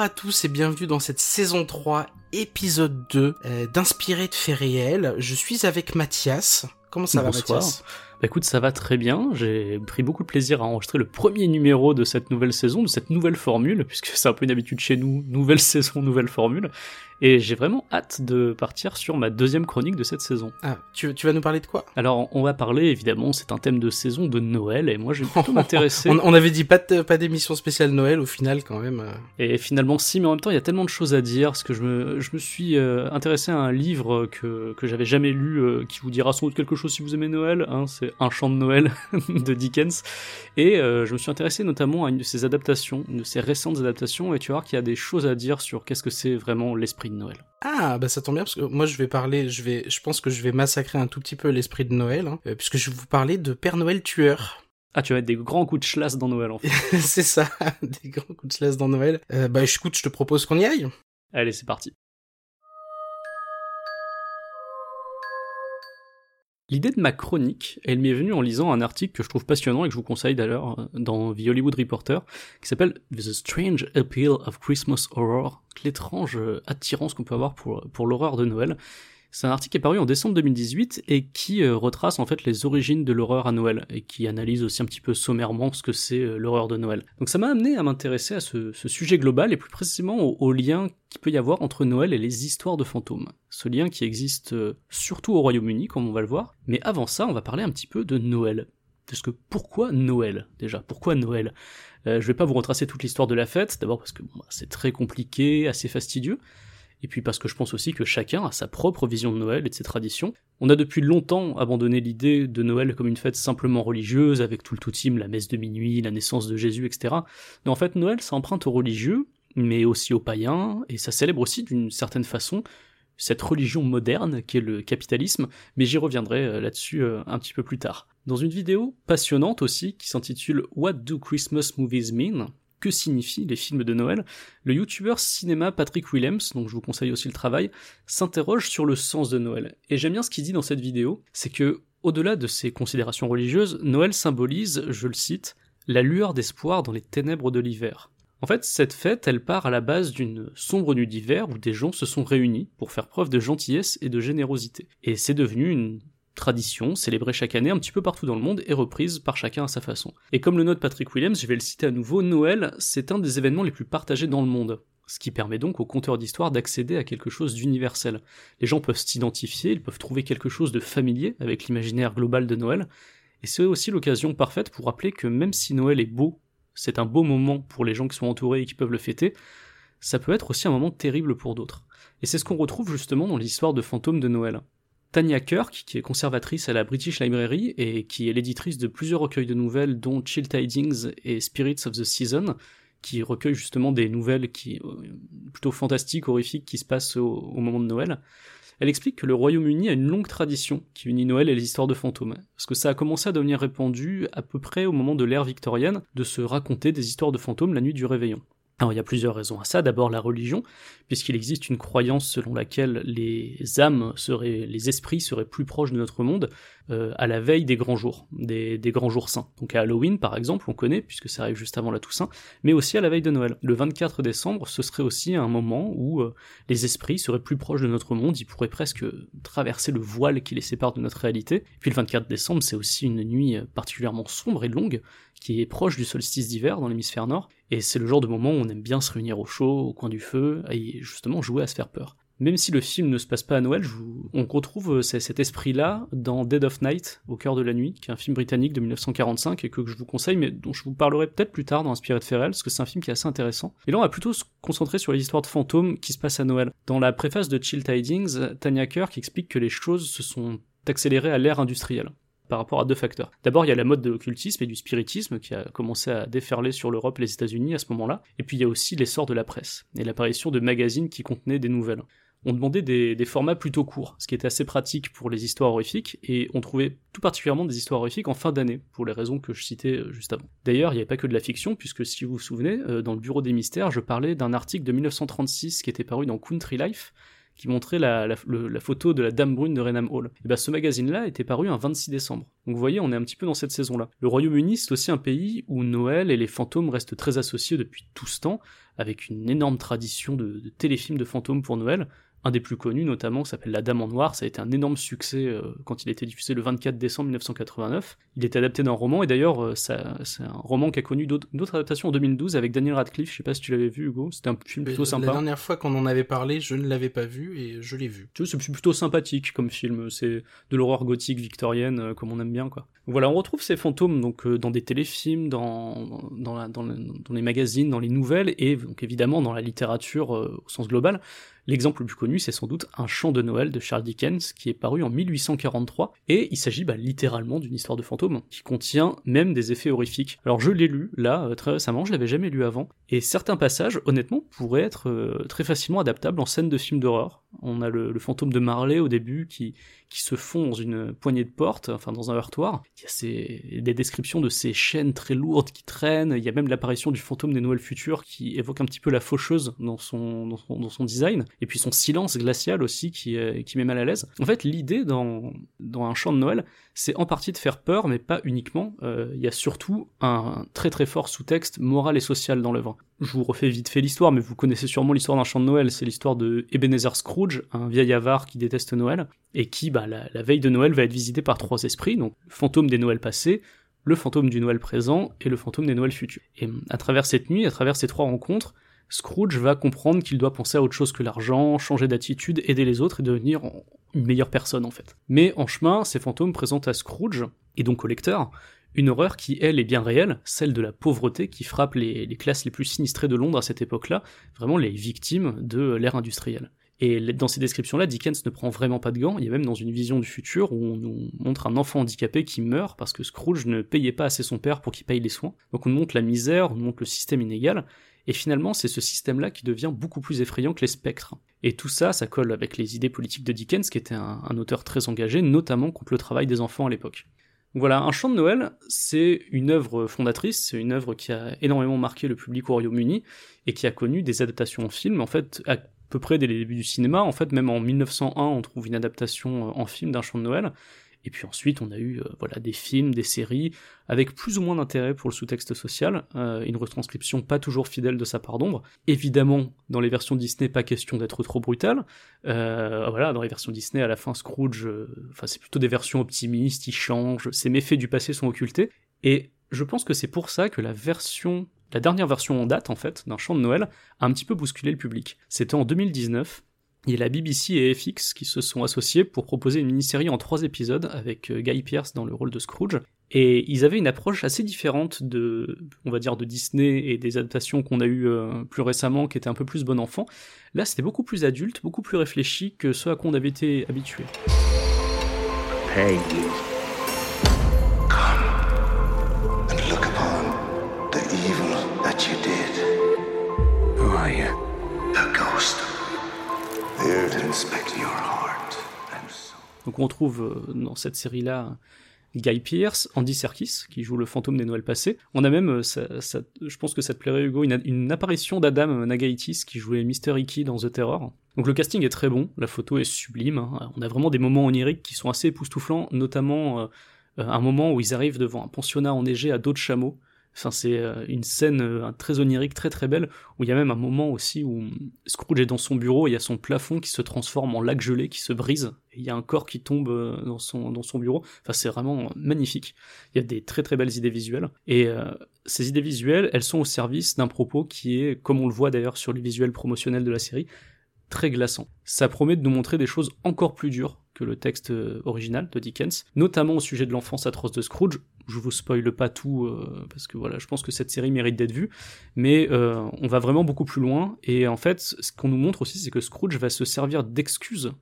Bonjour à tous et bienvenue dans cette saison 3, épisode 2, euh, d'Inspiré de faits réels. Je suis avec Mathias. Comment ça va Bonsoir. Mathias? Bah écoute, ça va très bien. J'ai pris beaucoup de plaisir à enregistrer le premier numéro de cette nouvelle saison, de cette nouvelle formule, puisque c'est un peu une habitude chez nous, nouvelle saison, nouvelle formule. Et j'ai vraiment hâte de partir sur ma deuxième chronique de cette saison. Ah, tu, tu vas nous parler de quoi? Alors, on va parler, évidemment, c'est un thème de saison de Noël, et moi, je vais plutôt m'intéresser. on, on avait dit pas de- pas d'émission spéciale Noël au final quand même. euh. Et finalement, si, mais en même temps, il y a tellement de choses à dire, parce que je me, je me suis euh, intéressé à un livre que, que j'avais jamais lu, euh, qui vous dira sans doute quelque chose si vous aimez Noël, hein, c'est Un chant de Noël de Dickens. Et euh, je me suis intéressé notamment à une de ses adaptations, une de ses récentes adaptations, et tu vas voir qu'il y a des choses à dire sur qu'est-ce que c'est vraiment l'esprit de Noël. Ah bah ça tombe bien parce que moi je vais parler, je vais, je pense que je vais massacrer un tout petit peu l'esprit de Noël, hein, euh, puisque je vais vous parler de Père Noël tueur. Ah, tu vas mettre des grands coups de chlasse dans Noël, en fait. C'est ça, des grands coups de slash dans Noël. Euh, bah écoute, je te propose qu'on y aille. Allez, c'est parti. L'idée de ma chronique, elle m'est venue en lisant un article que je trouve passionnant et que je vous conseille d'ailleurs euh, dans The Hollywood Reporter, qui s'appelle The Strange Appeal of Christmas Horror, l'étrange euh, attirance qu'on peut avoir pour, pour l'horreur de Noël. C'est un article qui est paru en décembre 2018 et qui euh, retrace en fait les origines de l'horreur à Noël et qui analyse aussi un petit peu sommairement ce que c'est euh, l'horreur de Noël. Donc ça m'a amené à m'intéresser à ce, sujet global et plus précisément au, lien qu'il peut y avoir entre Noël et les histoires de fantômes. Ce lien qui existe euh, surtout au Royaume-Uni, comme on va le voir. Mais avant ça, on va parler un petit peu de Noël. Parce que pourquoi Noël déjà? Pourquoi Noël? Je vais pas vous retracer toute l'histoire de la fête, d'abord parce que bah, c'est très compliqué, assez fastidieux, et puis parce que je pense aussi que chacun a sa propre vision de Noël et de ses traditions. On a depuis longtemps abandonné l'idée de Noël comme une fête simplement religieuse, avec tout le toutim, la messe de minuit, la naissance de Jésus, etc. Mais en fait, Noël, ça emprunte aux religieux, mais aussi aux païens, et ça célèbre aussi d'une certaine façon cette religion moderne qui est le capitalisme, mais j'y reviendrai euh, là-dessus euh, un petit peu plus tard. Dans une vidéo passionnante aussi qui s'intitule What do Christmas movies mean? Que signifient les films de Noël, le youtubeur cinéma Patrick Williams, donc je vous conseille aussi le travail, s'interroge sur le sens de Noël. Et j'aime bien ce qu'il dit dans cette vidéo, c'est que, au-delà de ses considérations religieuses, Noël symbolise, je le cite, la lueur d'espoir dans les ténèbres de l'hiver. En fait, cette fête, elle part à la base d'une sombre nuit d'hiver où des gens se sont réunis pour faire preuve de gentillesse et de générosité. Et c'est devenu une tradition célébrée chaque année un petit peu partout dans le monde et reprise par chacun à sa façon. Et comme le note Patrick Williams, je vais le citer à nouveau, Noël, c'est un des événements les plus partagés dans le monde. Ce qui permet donc aux conteurs d'histoire d'accéder à quelque chose d'universel. Les gens peuvent s'identifier, ils peuvent trouver quelque chose de familier avec l'imaginaire global de Noël, et c'est aussi l'occasion parfaite pour rappeler que même si Noël est beau, c'est un beau moment pour les gens qui sont entourés et qui peuvent le fêter, ça peut être aussi un moment terrible pour d'autres. Et c'est ce qu'on retrouve justement dans l'histoire de fantômes de Noël. Tanya Kirk, qui est conservatrice à la British Library et qui est l'éditrice de plusieurs recueils de nouvelles, dont Chill Tidings et Spirits of the Season, qui recueillent justement des nouvelles qui euh, plutôt fantastiques, horrifiques, qui se passent au, au moment de Noël. Elle explique que le Royaume-Uni a une longue tradition qui unit Noël et les histoires de fantômes, parce que ça a commencé à devenir répandu à peu près au moment de l'ère victorienne de se raconter des histoires de fantômes la nuit du réveillon. Alors il y a plusieurs raisons à ça. D'abord la religion, puisqu'il existe une croyance selon laquelle les âmes seraient, les esprits seraient plus proches de notre monde euh, à la veille des grands jours, des, grands jours saints. Donc à Halloween par exemple, on connaît puisque ça arrive juste avant la Toussaint, mais aussi à la veille de Noël. Le 24 décembre, ce serait aussi un moment où euh, les esprits seraient plus proches de notre monde, ils pourraient presque traverser le voile qui les sépare de notre réalité. Puis le 24 décembre, c'est aussi une nuit particulièrement sombre et longue qui est proche du solstice d'hiver dans l'hémisphère nord, et c'est le genre de moment où on aime bien se réunir au chaud, au coin du feu, et justement jouer à se faire peur. Même si le film ne se passe pas à Noël, on retrouve euh, cet esprit-là dans Dead of Night, au cœur de la nuit, qui est un film britannique de 1945 et que je vous conseille, mais dont je vous parlerai peut-être plus tard dans Inspiré de Ferrel, parce que c'est un film qui est assez intéressant. Et là, on va plutôt se concentrer sur les histoires de fantômes qui se passent à Noël. Dans la préface de Chill Tidings, Tanya Kirk explique que les choses se sont accélérées à l'ère industrielle. Par rapport à deux facteurs. D'abord, il y a la mode de l'occultisme et du spiritisme qui a commencé à déferler sur l'Europe et les États-Unis à ce moment-là. Et puis il y a aussi l'essor de la presse et l'apparition de magazines qui contenaient des nouvelles on demandait des, formats plutôt courts, ce qui était assez pratique pour les histoires horrifiques, et on trouvait tout particulièrement des histoires horrifiques en fin d'année, pour les raisons que je citais euh, juste avant. D'ailleurs, il n'y avait pas que de la fiction, puisque si vous vous souvenez, euh, dans le Bureau des Mystères, je parlais d'un article de 1936 qui était paru dans Country Life, qui montrait la, photo de la Dame Brune de Renham Hall. Et ben ce magazine-là était paru un 26 décembre. Donc vous voyez, on est un petit peu dans cette saison-là. Le Royaume-Uni, c'est aussi un pays où Noël et les fantômes restent très associés depuis tout ce temps, avec une énorme tradition de téléfilms de fantômes pour Noël, un des plus connus notamment, s'appelle La Dame en Noir, ça a été un énorme succès euh, quand il a été diffusé le 24 décembre 1989. Il est adapté d'un roman, et d'ailleurs euh, c'est un roman qui a connu d'autres adaptations en 2012 avec Daniel Radcliffe, je sais pas si tu l'avais vu Hugo, c'était un film plutôt sympa. La dernière fois qu'on en avait parlé, je ne l'avais pas vu, et je l'ai vu. Tu vois, c'est plutôt sympathique comme film, c'est de l'horreur gothique victorienne, euh, comme on aime bien quoi. Voilà, on retrouve ces fantômes donc dans des téléfilms, dans, dans, la, dans, dans, les magazines, dans les nouvelles, et donc évidemment dans la littérature au sens global. L'exemple le plus connu, c'est sans doute Un chant de Noël de Charles Dickens, qui est paru en 1843, et il s'agit bah, littéralement d'une histoire de fantôme, qui contient même des effets horrifiques. Alors je l'ai lu, là, euh, très récemment, je l'avais jamais lu avant, et certains passages, honnêtement, pourraient être euh, très facilement adaptables en scène de film d'horreur. On a le, fantôme de Marley au début, qui, qui se fond dans une poignée de porte, enfin dans un heurtoir. Il y a ces, des descriptions de ces chaînes très lourdes qui traînent, il y a même l'apparition du fantôme des Noëls futurs, qui évoque un petit peu la faucheuse dans son, dans son, dans son design et puis son silence glacial aussi qui, qui met mal à l'aise. En fait, l'idée dans, dans un chant de Noël, c'est en partie de faire peur, mais pas uniquement. Euh, il y a surtout un très très fort sous-texte moral et social dans l'œuvre. Je vous refais vite fait l'histoire, mais vous connaissez sûrement l'histoire d'un chant de Noël. C'est l'histoire de Ebenezer Scrooge, un vieil avare qui déteste Noël, et qui, bah, la, veille de Noël, va être visité par trois esprits, donc le fantôme des Noëls passés, le fantôme du Noël présent et le fantôme des Noëls futurs. Et à travers cette nuit, à travers ces trois rencontres, Scrooge va comprendre qu'il doit penser à autre chose que l'argent, changer d'attitude, aider les autres et devenir une meilleure personne en fait. Mais en chemin, ces fantômes présentent à Scrooge, et donc au lecteur, une horreur qui, elle, est bien réelle, celle de la pauvreté qui frappe les, classes les plus sinistrées de Londres à cette époque-là, vraiment les victimes de l'ère industrielle. Et dans ces descriptions-là, Dickens ne prend vraiment pas de gants. Il y a même dans une vision du futur où on nous montre un enfant handicapé qui meurt parce que Scrooge ne payait pas assez son père pour qu'il paye les soins. Donc on montre la misère, on montre le système inégal. Et finalement, c'est ce système-là qui devient beaucoup plus effrayant que les spectres. Et tout ça, ça colle avec les idées politiques de Dickens, qui était un auteur très engagé, notamment contre le travail des enfants à l'époque. Voilà, Un chant de Noël, c'est une œuvre fondatrice, c'est une œuvre qui a énormément marqué le public au Royaume-Uni et qui a connu des adaptations en film. En fait, à peu près dès les débuts du cinéma, en fait, même en 1901, on trouve une adaptation en film d'un chant de Noël. Et puis ensuite, on a eu euh, voilà des films, des séries avec plus ou moins d'intérêt pour le sous-texte social, euh, une retranscription pas toujours fidèle de sa part d'ombre. Évidemment, dans les versions Disney, pas question d'être trop brutal. Euh, voilà, dans les versions Disney, à la fin, Scrooge, enfin c'est plutôt des versions optimistes, il change, ses méfaits du passé sont occultés. Et je pense que c'est pour ça que la version la dernière version en date, en fait, d'un chant de Noël, a un petit peu bousculé le public. C'était en 2019, il y a la BBC et FX qui se sont associés pour proposer une mini-série en trois épisodes avec euh, Guy Pearce dans le rôle de Scrooge. Et ils avaient une approche assez différente de, Disney et des adaptations qu'on a eues euh, plus récemment, qui étaient un peu plus bon enfant. Là, c'était beaucoup plus adulte, beaucoup plus réfléchi que ce à quoi on avait été habitué. Donc on retrouve euh, dans cette série-là Guy Pearce, Andy Serkis, qui joue le fantôme des Noëls passés. On a même, euh, je pense que ça te plairait Hugo, une, apparition d'Adam Nagaitis qui jouait Mr. Icky dans The Terror. Donc le casting est très bon, la photo est sublime, hein. on a vraiment des moments oniriques qui sont assez époustouflants, notamment euh, euh, un moment où ils arrivent devant un pensionnat enneigé à dos de chameau. Enfin, c'est euh, une scène euh, très onirique, très très belle, où il y a même un moment aussi où Scrooge est dans son bureau, et il y a son plafond qui se transforme en lac gelé, qui se brise, et il y a un corps qui tombe euh, dans son, dans son bureau. Enfin, c'est vraiment magnifique. Il y a des très très belles idées visuelles. Et ces idées visuelles, elles sont au service d'un propos qui est, comme on le voit d'ailleurs sur les visuels promotionnels de la série, très glaçant. Ça promet de nous montrer des choses encore plus dures le texte euh, original de Dickens, notamment au sujet de l'enfance atroce de Scrooge. Je vous spoile pas tout euh, parce que voilà, je pense que cette série mérite d'être vue, mais euh, on va vraiment beaucoup plus loin. Et en fait, ce qu'on nous montre aussi, c'est que Scrooge va se servir d'excuses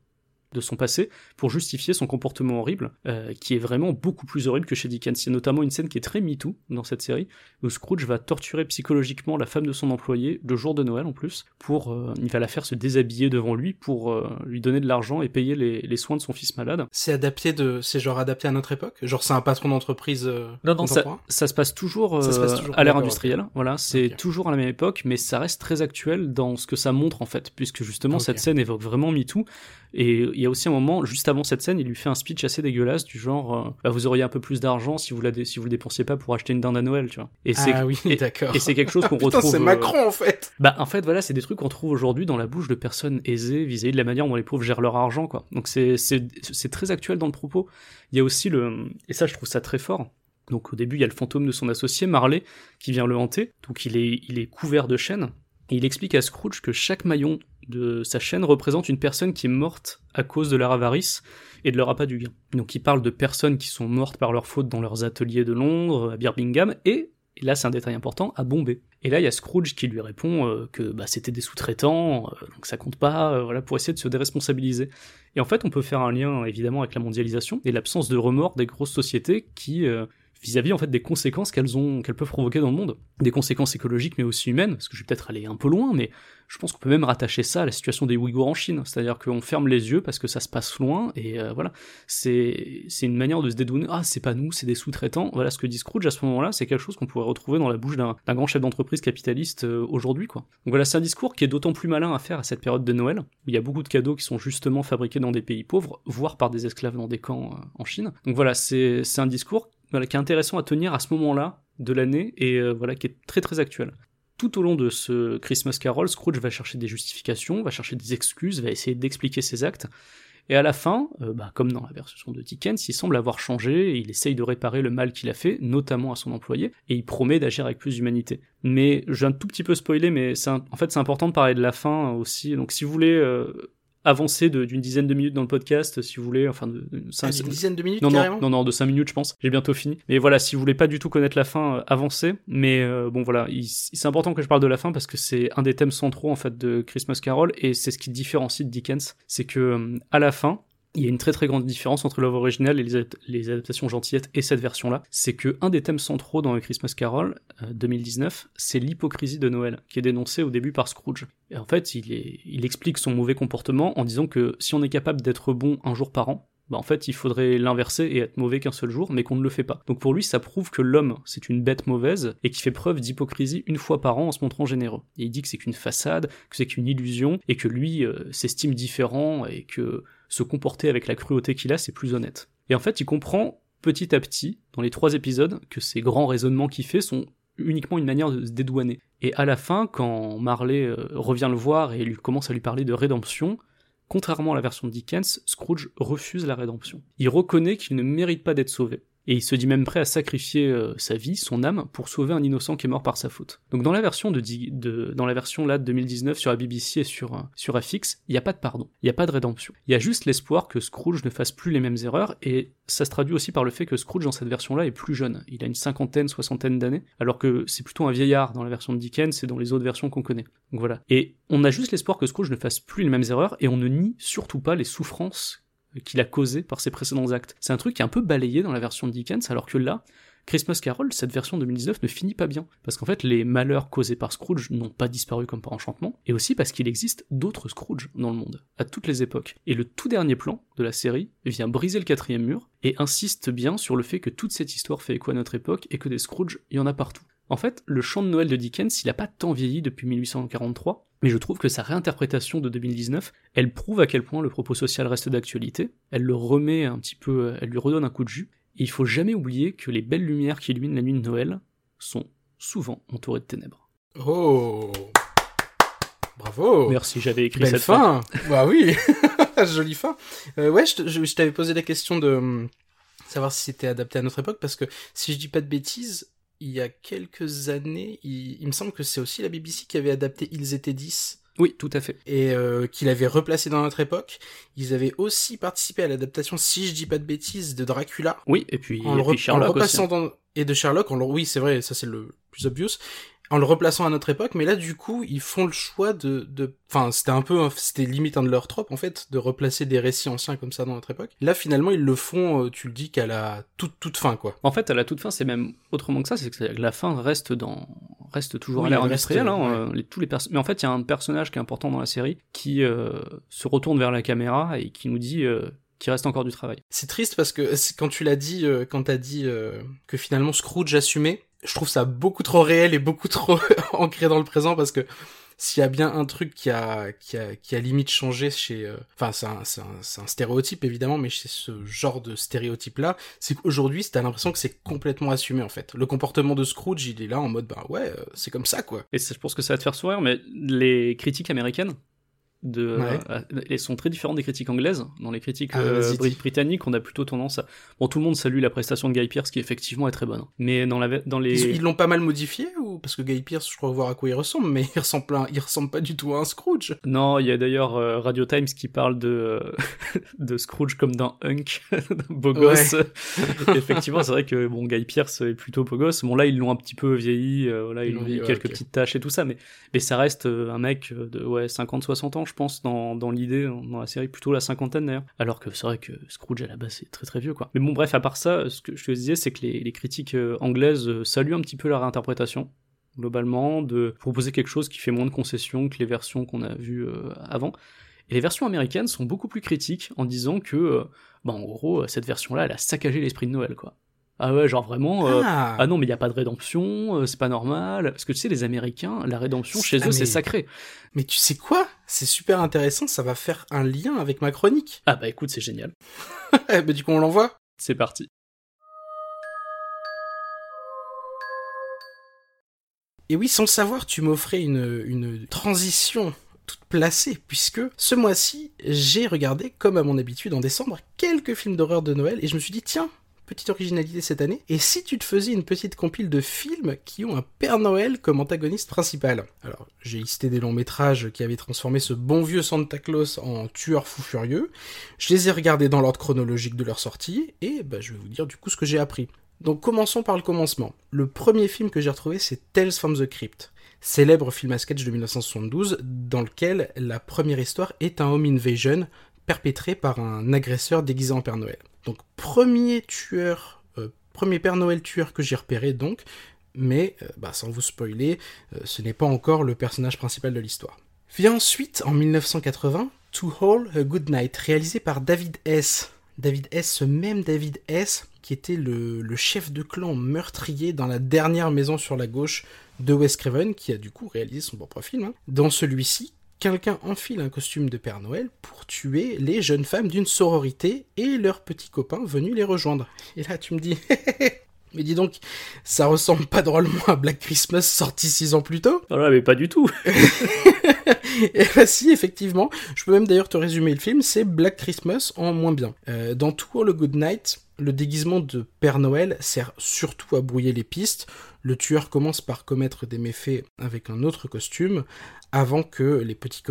de son passé pour justifier son comportement horrible, euh, qui est vraiment beaucoup plus horrible que chez Dickens. Il y a notamment une scène qui est très MeToo dans cette série, où Scrooge va torturer psychologiquement la femme de son employé, le jour de Noël en plus, pour, euh, il va la faire se déshabiller devant lui pour euh, lui donner de l'argent et payer les, les soins de son fils malade. C'est adapté de, c'est genre adapté à notre époque? Genre c'est un patron d'entreprise. euh, Non, non, ça, ça se passe toujours, Ça se euh, passe toujours, à l'ère industrielle. Voilà, c'est toujours à la même époque, mais ça reste très actuel dans ce que ça montre en fait, puisque justement cette scène évoque vraiment MeToo. Et il y a aussi un moment, juste avant cette scène, il lui fait un speech assez dégueulasse du genre, euh, bah, vous auriez un peu plus d'argent si vous la dé- si vous le dépensiez pas pour acheter une dinde à Noël, tu vois. Et c'est Ah oui, d'accord. et c'est quelque chose qu'on retrouve. c'est euh, Macron en fait. Bah, en fait, voilà, c'est des trucs qu'on trouve aujourd'hui dans la bouche de personnes aisées vis-à-vis de la manière dont les pauvres gèrent leur argent, quoi. Donc c'est, c'est, c'est très actuel dans le propos. Il y a aussi le, et ça, je trouve ça très fort. Donc au début, il y a le fantôme de son associé, Marley, qui vient le hanter. Donc il est, il est couvert de chaînes. Et il explique à Scrooge que chaque maillon de sa chaîne représente une personne qui est morte à cause de leur avarice et de leur appât du gain. Donc il parle de personnes qui sont mortes par leur faute dans leurs ateliers de Londres, à Birmingham, et, et là c'est un détail important, à Bombay. Et là il y a Scrooge qui lui répond euh, que bah, c'était des sous-traitants, euh, donc ça compte pas, euh, voilà, pour essayer de se déresponsabiliser. Et en fait on peut faire un lien évidemment avec la mondialisation et l'absence de remords des grosses sociétés qui... vis-à-vis en fait des conséquences qu'elles ont qu'elles peuvent provoquer dans le monde. Des conséquences écologiques mais aussi humaines parce que je vais peut-être aller un peu loin mais je pense qu'on peut même rattacher ça à la situation des Ouïghours en Chine. C'est-à-dire qu'on ferme les yeux parce que ça se passe loin et euh, voilà. C'est c'est une manière de se dédouaner. Ah c'est pas nous c'est des sous-traitants. Voilà ce que dit Scrooge à ce moment-là. C'est quelque chose qu'on pourrait retrouver dans la bouche d'un grand chef d'entreprise capitaliste euh, aujourd'hui quoi. Donc voilà c'est un discours qui est d'autant plus malin à faire à cette période de Noël où il y a beaucoup de cadeaux qui sont justement fabriqués dans des pays pauvres voire par des esclaves dans des camps euh, en Chine. Donc voilà c'est un discours voilà, qui est intéressant à tenir à ce moment-là de l'année et euh, voilà qui est très très actuel. Tout au long de ce Christmas Carol, Scrooge va chercher des justifications, va chercher des excuses, va essayer d'expliquer ses actes. Et à la fin, euh, bah, comme dans la version de Dickens, il semble avoir changé, il essaye de réparer le mal qu'il a fait, notamment à son employé, et il promet d'agir avec plus d'humanité. Mais je viens un tout petit peu spoiler, mais en fait c'est important de parler de la fin aussi. Donc si vous voulez euh, avancer de- d'une dizaine de minutes dans le podcast, si vous voulez, enfin de, de cinq- Ah, une dizaine de minutes non, carrément. non, non, non, de 5 minutes, je pense. J'ai bientôt fini. Mais voilà, si vous voulez pas du tout connaître la fin, euh, avancez. Mais euh, bon, voilà, il- c'est important que je parle de la fin parce que c'est un des thèmes centraux en fait de Christmas Carol et c'est ce qui différencie de Dickens, c'est que euh, à la fin. Il y a une très très grande différence entre l'œuvre originale et les, ad- les adaptations gentillettes et cette version-là. C'est que un des thèmes centraux dans le Christmas Carol euh, 2019, c'est l'hypocrisie de Noël, qui est dénoncée au début par Scrooge. Et en fait, il explique son mauvais comportement en disant que si on est capable d'être bon un jour par an, bah en fait il faudrait l'inverser et être mauvais qu'un seul jour, mais qu'on ne le fait pas. Donc pour lui ça prouve que l'homme c'est une bête mauvaise et qui fait preuve d'hypocrisie une fois par an en se montrant généreux. Et il dit que c'est qu'une façade, que c'est qu'une illusion, et que lui euh, s'estime différent et que se comporter avec la cruauté qu'il a c'est plus honnête. Et en fait il comprend petit à petit, dans les trois épisodes, que ces grands raisonnements qu'il fait sont uniquement une manière de se dédouaner. Et à la fin, quand Marley euh, revient le voir et lui commence à lui parler de rédemption, Contrairement à la version de Dickens, Scrooge refuse la rédemption. Il reconnaît qu'il ne mérite pas d'être sauvé. Et il se dit même prêt à sacrifier euh, sa vie, son âme, pour sauver un innocent qui est mort par sa faute. Donc dans la version de, la là de 2019 sur la BBC et sur euh, sur il n'y a pas de pardon, il n'y a pas de rédemption. Il y a juste l'espoir que Scrooge ne fasse plus les mêmes erreurs et ça se traduit aussi par le fait que Scrooge dans cette version là est plus jeune. Il a une cinquantaine, soixantaine d'années, alors que c'est plutôt un vieillard dans la version de Dickens et dans les autres versions qu'on connaît. Donc voilà. Et on a juste l'espoir que Scrooge ne fasse plus les mêmes erreurs et on ne nie surtout pas les souffrances qu'il a causées par ses précédents actes. C'est un truc qui est un peu balayé dans la version de Dickens, alors que là, Christmas Carol, cette version 2019 ne finit pas bien. Parce qu'en fait, les malheurs causés par Scrooge n'ont pas disparu comme par enchantement, et aussi parce qu'il existe d'autres Scrooge dans le monde, à toutes les époques. Et le tout dernier plan de la série vient briser le quatrième mur, et insiste bien sur le fait que toute cette histoire fait écho à notre époque, et que des Scrooge, il y en a partout. En fait, le chant de Noël de Dickens, il a pas tant vieilli depuis 1843, mais je trouve que sa réinterprétation de 2019, elle prouve à quel point le propos social reste d'actualité, elle le remet un petit peu, elle lui redonne un coup de jus, et il faut jamais oublier que les belles lumières qui illuminent la nuit de Noël sont souvent entourées de ténèbres. Oh. Bravo. Merci, j'avais écrit Belle cette fin. fin. Bah oui. Jolie fin. Euh, Ouais, je t'avais posé la question de hum, savoir si c'était adapté à notre époque, parce que si je dis pas de bêtises, il y a quelques années, il, il me semble que c'est aussi la BBC qui avait adapté Ils étaient 10 Oui, tout à fait. et euh, qu'il avait replacé dans notre époque. Ils avaient aussi participé à l'adaptation, si je dis pas de bêtises, de Dracula Oui, et puis, en et le, puis en le aussi. repassant dans... et de Sherlock en le... oui c'est vrai ça c'est le plus obvious en le replaçant à notre époque, mais là du coup ils font le choix de, de... enfin c'était un peu, c'était limite un de leurs tropes en fait, de replacer des récits anciens comme ça dans notre époque. Là finalement ils le font, euh, tu le dis qu'à la toute toute fin quoi. En fait, à la toute fin, c'est même autrement que ça, c'est que la fin reste dans reste toujours Oui, à l'ère industrielle. hein, ouais. euh, les- tous les Mais en fait, il y a un personnage qui est important dans la série qui euh, se retourne vers la caméra et qui nous dit euh, qu'il reste encore du travail. C'est triste parce que quand tu l'as dit, euh, quand t'as dit euh, que finalement Scrooge assumait, je trouve ça beaucoup trop réel et beaucoup trop ancré dans le présent parce que s'il y a bien un truc qui a qui a qui a limite changé chez, euh, enfin c'est un, c'est un un stéréotype évidemment, mais chez ce genre de stéréotype là, c'est qu'aujourd'hui t'as l'impression que c'est complètement assumé en fait. Le comportement de Scrooge, il est là en mode bah ouais, euh, c'est comme ça quoi. Et je pense que ça va te faire sourire, mais les critiques américaines de, Ouais. euh, elles sont très différentes des critiques anglaises. Dans les critiques Ah, euh, britanniques, on a plutôt tendance à... Bon, tout le monde salue la prestation de Guy Pearce, qui effectivement est très bonne. Mais dans, la, dans les... Ils l'ont pas mal modifié ou parce que Guy Pearce, je crois voir à quoi il ressemble, mais il ressemble à- il ressemble pas du tout à un Scrooge. Non, il y a d'ailleurs euh, Radio Times qui parle de, euh, de Scrooge comme d'un hunk, d'un beau gosse. Effectivement, c'est vrai que bon, Guy Pearce est plutôt beau gosse. Bon, là, ils l'ont un petit peu vieilli, euh, voilà, ils Ils l'ont mis ouais, quelques petites taches et tout ça, mais, mais ça reste un mec de ouais, 50-60 ans, je pense, dans, dans l'idée, dans la série, plutôt la cinquantaine d'ailleurs. Alors que c'est vrai que Scrooge à la base, c'est très très vieux, quoi. Mais bon, bref, à part ça, ce que je te disais, c'est que les, les critiques euh, anglaises euh, saluent un petit peu la réinterprétation globalement, de proposer quelque chose qui fait moins de concessions que les versions qu'on a vues euh, avant. Et les versions américaines sont beaucoup plus critiques en disant que, euh, bah, en gros, cette version-là, elle a saccagé l'esprit de Noël, quoi. Ah ouais, genre vraiment, euh, ah. ah non, mais il n'y a pas de rédemption, euh, c'est pas normal. Parce que tu sais, les Américains, la rédemption chez Ah, eux, mais- c'est sacré. Mais tu sais quoi? C'est super intéressant, ça va faire un lien avec ma chronique. Ah bah écoute, c'est génial. Eh ben, du coup, on l'envoie? C'est parti. Et oui, sans le savoir, tu m'offrais une, une transition toute placée, puisque ce mois-ci, j'ai regardé, comme à mon habitude en décembre, quelques films d'horreur de Noël, et je me suis dit, tiens, petite originalité cette année, et si tu te faisais une petite compile de films qui ont un Père Noël comme antagoniste principal? Alors, j'ai listé des longs métrages qui avaient transformé ce bon vieux Santa Claus en tueur fou furieux, je les ai regardés dans l'ordre chronologique de leur sortie, et bah, je vais vous dire du coup ce que j'ai appris. Donc commençons par le commencement. Le premier film que j'ai retrouvé, c'est Tales from the Crypt, célèbre film à sketch de 1972, dans lequel la première histoire est un home invasion perpétré par un agresseur déguisé en Père Noël. Donc premier tueur, euh, premier Père Noël tueur que j'ai repéré donc, mais euh, bah, sans vous spoiler, euh, ce n'est pas encore le personnage principal de l'histoire. Vient ensuite, en 1980, To All a Good Night, réalisé par David S. David S, ce même David S, qui était le, chef de clan meurtrier dans la dernière maison sur la gauche de Wes Craven, qui a du coup réalisé son propre film. hein. Dans celui-ci, quelqu'un enfile un costume de Père Noël pour tuer les jeunes femmes d'une sororité et leurs petits copains venus les rejoindre. Et là, tu me dis, mais dis donc, ça ressemble pas drôlement à Black Christmas sorti six ans plus tôt Voilà, mais pas du tout. et bah si, effectivement. Je peux même d'ailleurs te résumer le film, c'est Black Christmas en moins bien. Euh, dans tout le Good Night, le déguisement de Père Noël sert surtout à brouiller les pistes. Le tueur commence par commettre des méfaits avec un autre costume, avant que les petits,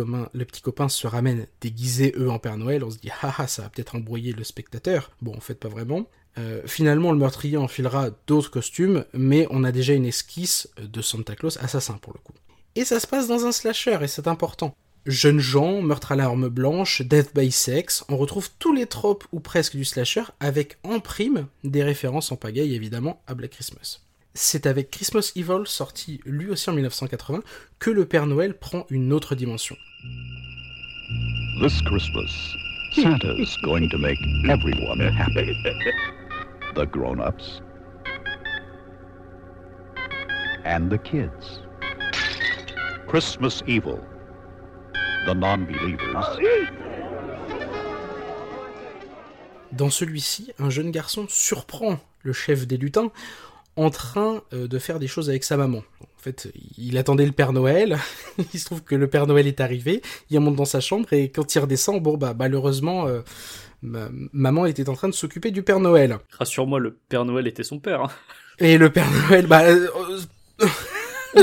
copains se ramènent déguisés eux en Père Noël. On se dit, haha, ça va peut-être embrouiller le spectateur. Bon, en fait, pas vraiment. Euh, finalement, le meurtrier enfilera d'autres costumes, mais on a déjà une esquisse de Santa Claus assassin pour le coup. Et ça se passe dans un slasher, et c'est important. Jeunes gens, meurtre à l'arme blanche, death by sex, on retrouve tous les tropes ou presque du slasher, avec en prime des références en pagaille évidemment à Black Christmas. C'est avec Christmas Evil, sorti lui aussi en 1980, que le Père Noël prend une autre dimension. This Christmas, Santa's going to make everyone happy. The grown ups and the kids. Christmas Evil. The believers Dans celui-ci, un jeune garçon surprend le chef des lutins en train euh, de faire des choses avec sa maman. En fait, il attendait le Père Noël, il se trouve que le Père Noël est arrivé, il monte dans sa chambre et quand il redescend, bon bah malheureusement, euh, ma- maman était en train de s'occuper du Père Noël. Rassure-moi, le Père Noël était son père. hein. Et le Père Noël, bah... euh,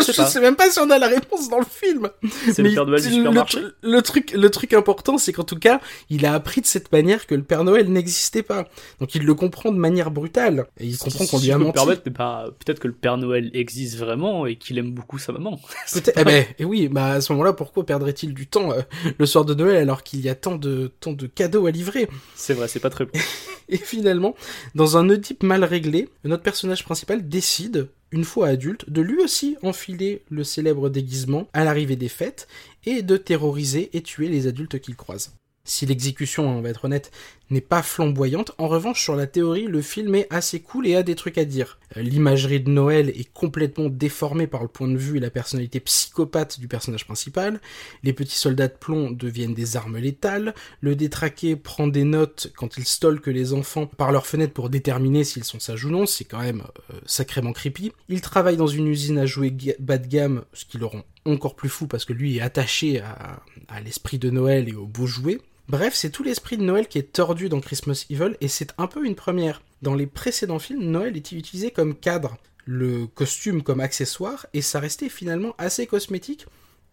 Je sais même pas si on a la réponse dans le film. C'est le Père Noël du supermarché. Le, le truc, le truc important, c'est qu'en tout cas, il a appris de cette manière que le Père Noël n'existait pas. Donc il le comprend de manière brutale. Et il comprend qu'on Si lui a menti. permettre, bah, peut-être que le Père Noël existe vraiment et qu'il aime beaucoup sa maman. Eh ben, et oui, bah à ce moment-là, pourquoi perdrait-il du temps euh, le soir de Noël alors qu'il y a tant de tant de cadeaux à livrer? C'est vrai, c'est pas très bon. Et finalement, dans un Oedipe mal réglé, notre personnage principal décide, une fois adulte, de lui aussi enfiler le célèbre déguisement à l'arrivée des fêtes et de terroriser et tuer les adultes qu'il croise. Si l'exécution, on va être honnête, n'est pas flamboyante, en revanche, sur la théorie, le film est assez cool et a des trucs à dire. Euh, L'imagerie de Noël est complètement déformée par le point de vue et la personnalité psychopathe du personnage principal, les petits soldats de plomb deviennent des armes létales, le détraqué prend des notes quand il stalke les enfants par leur fenêtre pour déterminer s'ils sont sages ou non, c'est quand même euh, sacrément creepy. Il travaille dans une usine à jouets ga- bas de gamme, ce qui le rend encore plus fou parce que lui est attaché à, à l'esprit de Noël et aux beaux jouets. Bref, c'est tout l'esprit de Noël qui est tordu dans Christmas Evil et c'est un peu une première. Dans les précédents films, Noël était utilisé comme cadre, le costume comme accessoire et ça restait finalement assez cosmétique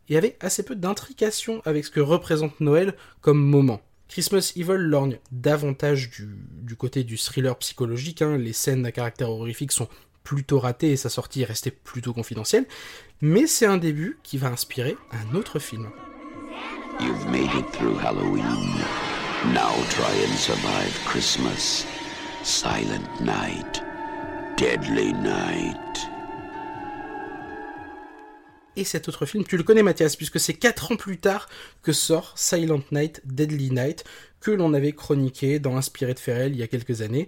et avait assez peu d'intrication avec ce que représente Noël comme moment. Christmas Evil lorgne davantage du, côté du thriller psychologique, hein. les scènes à caractère horrifique sont plutôt ratées et sa sortie est restée plutôt confidentielle, mais c'est un début qui va inspirer un autre film. You've made it through Halloween. Now try and survive Christmas. Silent night. Deadly night. Et cet autre film, tu le connais Mathias, puisque c'est 4 ans plus tard que sort Silent Night, Deadly Night, que l'on avait chroniqué dans Inspiré de Ferrell il y a quelques années.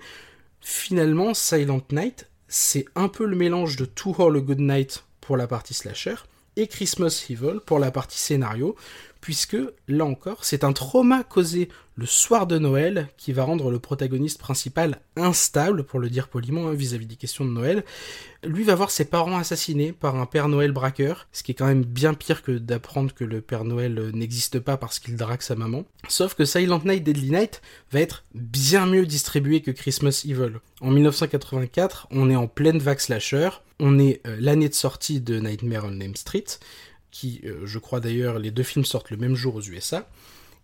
Finalement, Silent Night, c'est un peu le mélange de To All a Good Night pour la partie slasher et Christmas Evil pour la partie scénario, puisque là encore, c'est un trauma causé le soir de Noël qui va rendre le protagoniste principal instable, pour le dire poliment, hein, vis-à-vis des questions de Noël. Lui va voir ses parents assassinés par un Père Noël braqueur, ce qui est quand même bien pire que d'apprendre que le Père Noël euh, n'existe pas parce qu'il drague sa maman. Sauf que Silent Night Deadly Night va être bien mieux distribué que Christmas Evil. En 1984, on est en pleine vague slasher, on est euh, l'année de sortie de Nightmare on Elm Street, qui, euh, je crois d'ailleurs, les deux films sortent le même jour aux USA,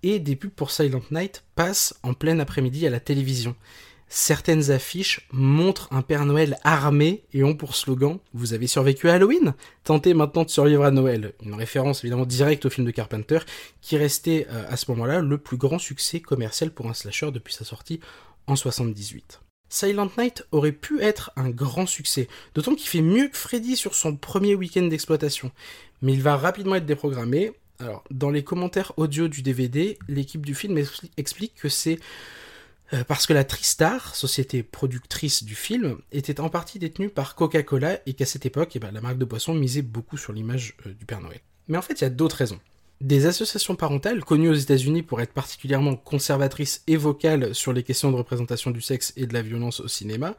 et des pubs pour Silent Night passent en plein après-midi à la télévision. Certaines affiches montrent un Père Noël armé et ont pour slogan Vous avez survécu à Halloween? Tentez maintenant de survivre à Noël. Une référence évidemment directe au film de Carpenter, qui restait euh, à ce moment-là le plus grand succès commercial pour un slasher depuis sa sortie en 78. Silent Night aurait pu être un grand succès, d'autant qu'il fait mieux que Freddy sur son premier week-end d'exploitation. Mais il va rapidement être déprogrammé. Alors, dans les commentaires audio du DVD, l'équipe du film expli- explique que c'est euh, parce que la Tristar, société productrice du film, était en partie détenue par Coca-Cola et qu'à cette époque, eh ben, la marque de boisson misait beaucoup sur l'image euh, du Père Noël. Mais en fait, il y a d'autres raisons. Des associations parentales, connues aux États-Unis pour être particulièrement conservatrices et vocales sur les questions de représentation du sexe et de la violence au cinéma,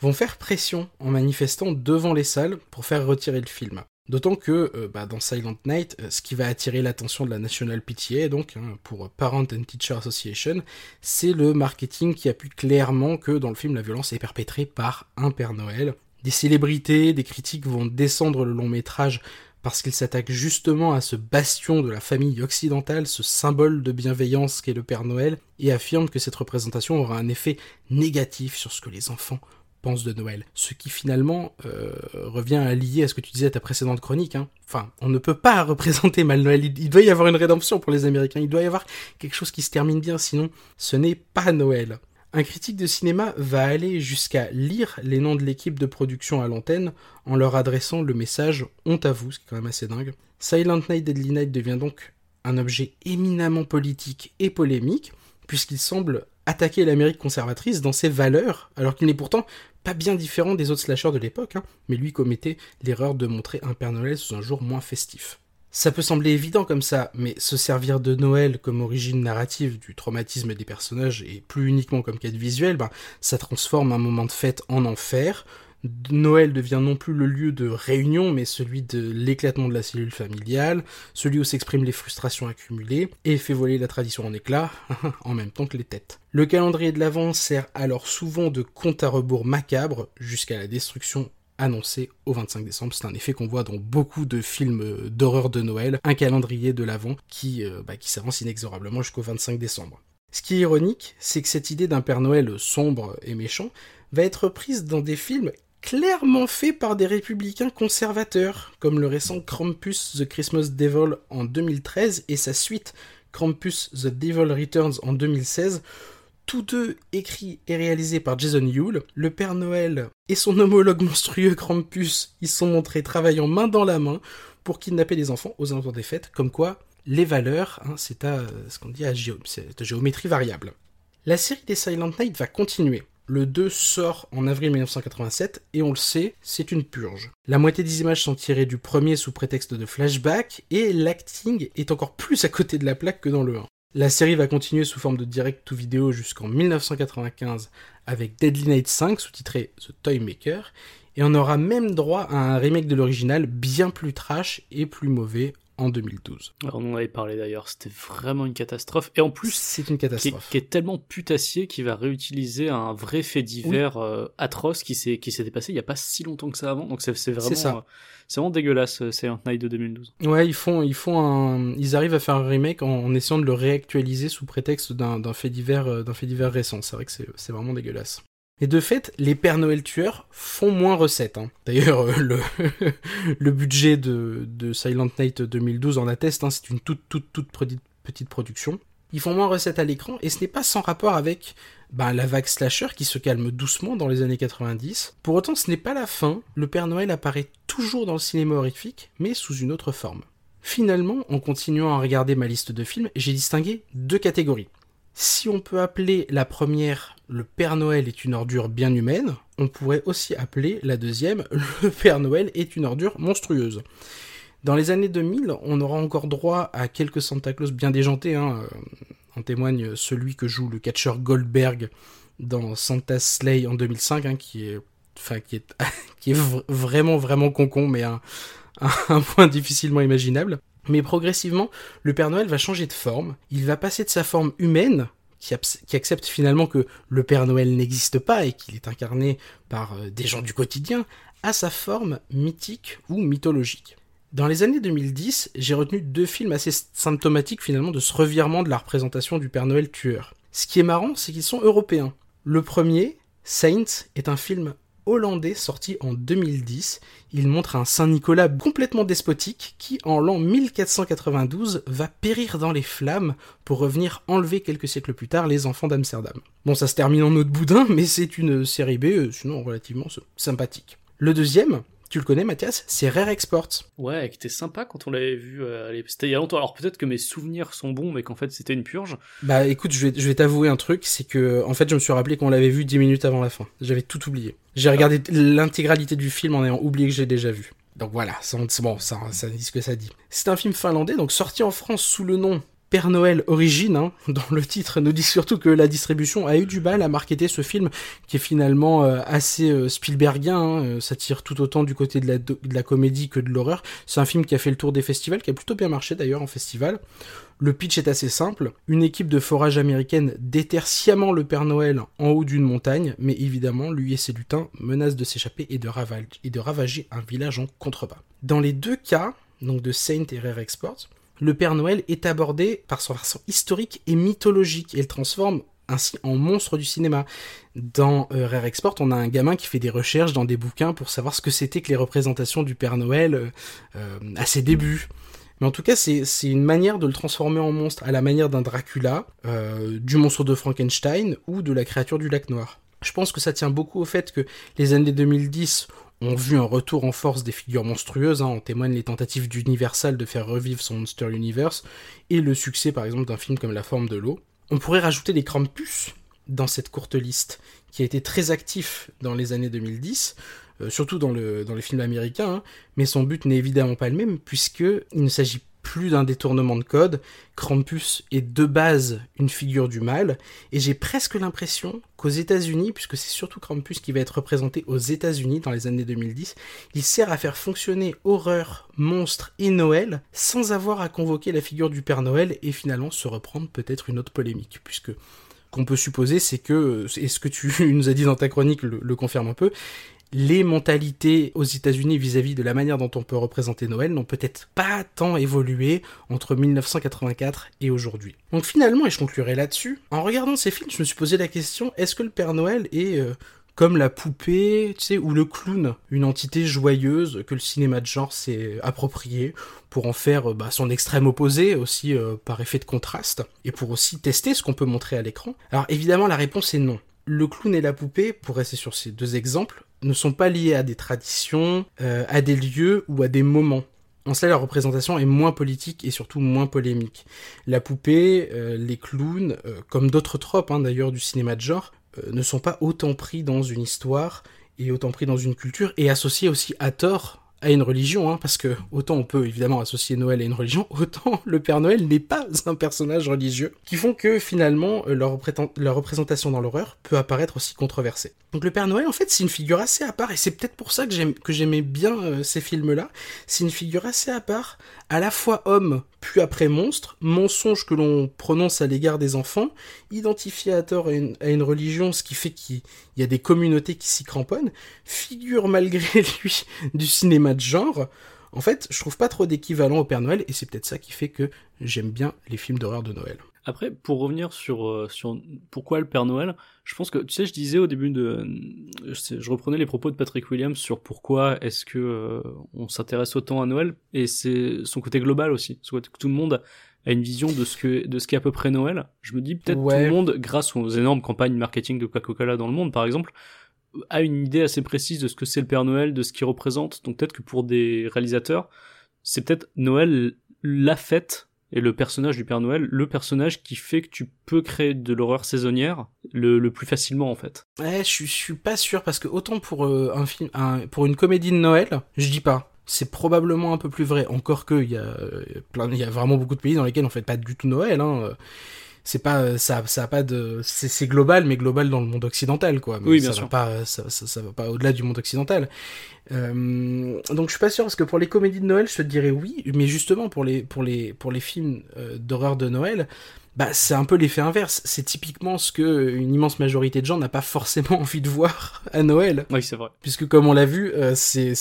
vont faire pression en manifestant devant les salles pour faire retirer le film. D'autant que euh, bah, dans Silent Night, euh, ce qui va attirer l'attention de la National PTA, donc hein, pour Parent and Teacher Association, c'est le marketing qui appuie clairement que dans le film la violence est perpétrée par un Père Noël. Des célébrités, des critiques vont descendre le long métrage parce qu'il s'attaque justement à ce bastion de la famille occidentale, ce symbole de bienveillance qu'est le Père Noël, et affirme que cette représentation aura un effet négatif sur ce que les enfants pensent de Noël. Ce qui finalement euh, revient à lier à ce que tu disais à ta précédente chronique. Hein. Enfin, on ne peut pas représenter mal Noël. Il, il doit y avoir une rédemption pour les Américains. Il doit y avoir quelque chose qui se termine bien, sinon ce n'est pas Noël. Un critique de cinéma va aller jusqu'à lire les noms de l'équipe de production à l'antenne en leur adressant le message honte à vous, ce qui est quand même assez dingue. Silent Night Deadly Night devient donc un objet éminemment politique et polémique, puisqu'il semble attaquer l'Amérique conservatrice dans ses valeurs, alors qu'il n'est pourtant pas bien différent des autres slashers de l'époque, hein, mais lui commettait l'erreur de montrer un Père Noël sous un jour moins festif. Ça peut sembler évident comme ça, mais se servir de Noël comme origine narrative du traumatisme des personnages et plus uniquement comme quête visuelle, ben, ça transforme un moment de fête en enfer. Noël devient non plus le lieu de réunion, mais celui de l'éclatement de la cellule familiale, celui où s'expriment les frustrations accumulées, et fait voler la tradition en éclats, en même temps que les têtes. Le calendrier de l'Avent sert alors souvent de compte à rebours macabre jusqu'à la destruction annoncé au 25 décembre. C'est un effet qu'on voit dans beaucoup de films euh, d'horreur de Noël, un calendrier de l'avant qui, euh, bah, s'avance inexorablement jusqu'au 25 décembre. Ce qui est ironique, c'est que cette idée d'un Père Noël sombre et méchant va être prise dans des films clairement faits par des républicains conservateurs, comme le récent Krampus The Christmas Devil en 2013 et sa suite Krampus The Devil Returns en 2016, tous deux écrits et réalisés par Jason Yule. Le Père Noël et son homologue monstrueux Krampus y sont montrés travaillant main dans la main pour kidnapper les enfants aux alentours des fêtes, comme quoi les valeurs, hein, c'est à ce qu'on dit à géométrie variable. La série des Silent Night va continuer. Le 2 sort en avril 1987 et on le sait, c'est une purge. La moitié des images sont tirées du premier sous prétexte de flashback et l'acting est encore plus à côté de la plaque que dans le 1. La série va continuer sous forme de direct to vidéo jusqu'en 1995 avec Deadly Night 5 sous-titré The Toy Maker et on aura même droit à un remake de l'original bien plus trash et plus mauvais en 2012. Alors, on en avait parlé d'ailleurs, c'était vraiment une catastrophe. Et en plus, C'est une qui est, catastrophe. qui est tellement putassier qu'il va réutiliser un vrai fait divers euh, atroce qui s'est qui s'était passé il y a pas si longtemps que ça avant. Donc c'est c'est vraiment ça. euh, c'est vraiment dégueulasse euh, Silent Night de 2012. Ouais, ils font, ils font un, ils arrivent à faire un remake en, en essayant de le réactualiser sous prétexte d'un fait divers, d'un fait divers récent. C'est vrai que c'est c'est vraiment dégueulasse. Et de fait, les Pères Noël tueurs font moins recettes. hein. D'ailleurs, euh, le, budget de, Silent Night 2012 en atteste. hein. C'est une toute, toute, toute petite, production. Ils font moins recettes à l'écran et ce n'est pas sans rapport avec ben, la vague slasher qui se calme doucement dans les années 90. Pour autant, ce n'est pas la fin. Le Père Noël apparaît toujours dans le cinéma horrifique, mais sous une autre forme. Finalement, en continuant à regarder ma liste de films, j'ai distingué deux catégories. Si on peut appeler la première Le Père Noël est une ordure bien humaine, on pourrait aussi appeler la deuxième Le Père Noël est une ordure monstrueuse. Dans les années 2000, on aura encore droit à quelques Santa Claus bien déjantés. Hein. euh, En témoigne celui que joue le catcheur Goldberg dans Santa's Slay en 2005, hein, qui est, enfin, qui est, qui est vraiment vraiment concon, mais un point difficilement imaginable. Mais progressivement, le Père Noël va changer de forme. Il va passer de sa forme humaine, qui, accepte finalement que le Père Noël n'existe pas et qu'il est incarné par euh, des gens du quotidien, à sa forme mythique ou mythologique. Dans les années 2010, j'ai retenu deux films assez symptomatiques finalement de ce revirement de la représentation du Père Noël tueur. Ce qui est marrant, c'est qu'ils sont européens. Le premier, Saints, est un film hollandais sorti en 2010. Il montre un Saint-Nicolas complètement despotique qui, en l'an 1492, va périr dans les flammes pour revenir enlever quelques siècles plus tard les enfants d'Amsterdam. Bon, ça se termine en autre boudin, mais c'est une série B, euh, sinon relativement sympathique. Le deuxième, tu le connais Mathias, c'est Rare Exports. Ouais, qui était sympa quand on l'avait vu. euh, c'était il y a longtemps. Alors peut-être que mes souvenirs sont bons, mais qu'en fait c'était une purge. Bah écoute, je vais, je vais t'avouer un truc, c'est que en fait je me suis rappelé qu'on l'avait vu 10 minutes avant la fin. J'avais tout oublié. J'ai regardé l'intégralité du film en ayant oublié que je l'ai déjà vu. Donc voilà, ça- c'est bon, ça, ça dit ce que ça dit. C'est un film finlandais, donc sorti en France sous le nom Père Noël Origine, hein, dont le titre nous dit surtout que la distribution a eu du mal à marketer ce film, qui est finalement euh, assez euh, Spielbergien, hein, euh, ça tire tout autant du côté de la, comédie que de l'horreur. C'est un film qui a fait le tour des festivals, qui a plutôt bien marché d'ailleurs en festival. Le pitch est assez simple. Une équipe de forage américaine déterre sciemment le Père Noël en haut d'une montagne, mais évidemment, lui et ses lutins menacent de s'échapper et, de raval- et de ravager un village en contrebas. Dans les deux cas, donc de Saint et Rare Export, le Père Noël est abordé par son versant historique et mythologique et le transforme ainsi en monstre du cinéma. Dans euh, Rare Export, on a un gamin qui fait des recherches dans des bouquins pour savoir ce que c'était que les représentations du Père Noël euh, euh, à ses débuts. Mais en tout cas, c'est une manière de le transformer en monstre à la manière d'un Dracula, du monstre de Frankenstein ou de la créature du lac noir. Je pense que ça tient beaucoup au fait que les années 2010 ont vu un retour en force des figures monstrueuses, hein, en témoignent les tentatives d'Universal de faire revivre son Monster Universe, et le succès par exemple d'un film comme La forme de l'eau. On pourrait rajouter les Krampus dans cette courte liste, qui a été très actif dans les années 2010, euh, surtout dans, le, dans les films américains, hein, mais son but n'est évidemment pas le même, puisqu'il ne s'agit plus d'un détournement de code, Krampus est de base une figure du mal, et j'ai presque l'impression qu'aux États-Unis, puisque c'est surtout Krampus qui va être représenté aux États-Unis dans les années 2010, il sert à faire fonctionner horreur, monstre et Noël sans avoir à convoquer la figure du Père Noël et finalement se reprendre peut-être une autre polémique, puisque qu'on peut supposer, c'est que, et ce que tu nous as dit dans ta chronique le, le confirme un peu, les mentalités aux États-Unis vis-à-vis de la manière dont on peut représenter Noël n'ont peut-être pas tant évolué entre 1984 et aujourd'hui. Donc finalement, et je conclurai là-dessus, en regardant ces films, je me suis posé la question est-ce que le Père Noël est euh, comme la poupée, tu sais, ou le clown, une entité joyeuse que le cinéma de genre s'est approprié pour en faire euh, bah, son extrême opposé aussi euh, par effet de contraste et pour aussi tester ce qu'on peut montrer à l'écran? Alors évidemment, la réponse est non. Le clown et la poupée, pour rester sur ces deux exemples, ne sont pas liés à des traditions, euh, à des lieux ou à des moments. En cela, la représentation est moins politique et surtout moins polémique. La poupée, euh, les clowns, euh, comme d'autres tropes hein, d'ailleurs du cinéma de genre, ne sont pas autant pris dans une histoire et autant pris dans une culture et associés aussi à tort à une religion, hein, parce que autant on peut évidemment associer Noël à une religion, autant le Père Noël n'est pas un personnage religieux, qui font que finalement euh, leur, représent- leur représentation dans l'horreur peut apparaître aussi controversée. Donc le Père Noël en fait c'est une figure assez à part, et c'est peut-être pour ça que j'aimais bien euh, ces films-là, c'est une figure assez à part, à la fois homme puis après monstre, mensonge que l'on prononce à l'égard des enfants, identifié à tort à une, une religion, ce qui fait qu'il y a des communautés qui s'y cramponnent, figure malgré lui du cinéma de genre. En fait, je trouve pas trop d'équivalent au Père Noël, et c'est peut-être ça qui fait que j'aime bien les films d'horreur de Noël. Après, pour revenir sur, euh, sur pourquoi le Père Noël, je pense que, tu sais, je disais au début de... Je, reprenais les propos de Patrick Williams sur pourquoi est-ce que euh, on s'intéresse autant à Noël, et c'est son côté global aussi. Son côté que tout le monde a une vision de ce que de ce qu'est à peu près Noël. Je me dis peut-être Ouais. tout le monde, grâce aux énormes campagnes marketing de Coca-Cola dans le monde, par exemple, a une idée assez précise de ce que c'est le Père Noël, de ce qu'il représente. Donc peut-être que pour des réalisateurs, c'est peut-être Noël la fête et le personnage du Père Noël, le personnage qui fait que tu peux créer de l'horreur saisonnière le, plus facilement en fait. Ouais, je suis, pas sûr parce que autant pour euh, un film, une comédie de Noël, je dis pas. C'est probablement un peu plus vrai. Encore que il y a euh, y a vraiment beaucoup de pays dans lesquels on fait pas du tout Noël. Hein. Euh, C'est pas, euh, ça, ça a pas de, c'est c'est global, mais global dans le monde occidental, quoi. Mais Oui, ça bien va sûr. Pas, ça, ça, ça va pas au-delà du monde occidental. Euh, donc je suis pas sûr parce que pour les comédies de Noël, je te dirais oui, mais justement pour les, pour les, pour les films euh, d'horreur de Noël, bah, c'est un peu l'effet inverse. C'est typiquement ce que une immense majorité de gens n'a pas forcément envie de voir à Noël. Oui, c'est vrai. Puisque comme on l'a vu, euh, c'est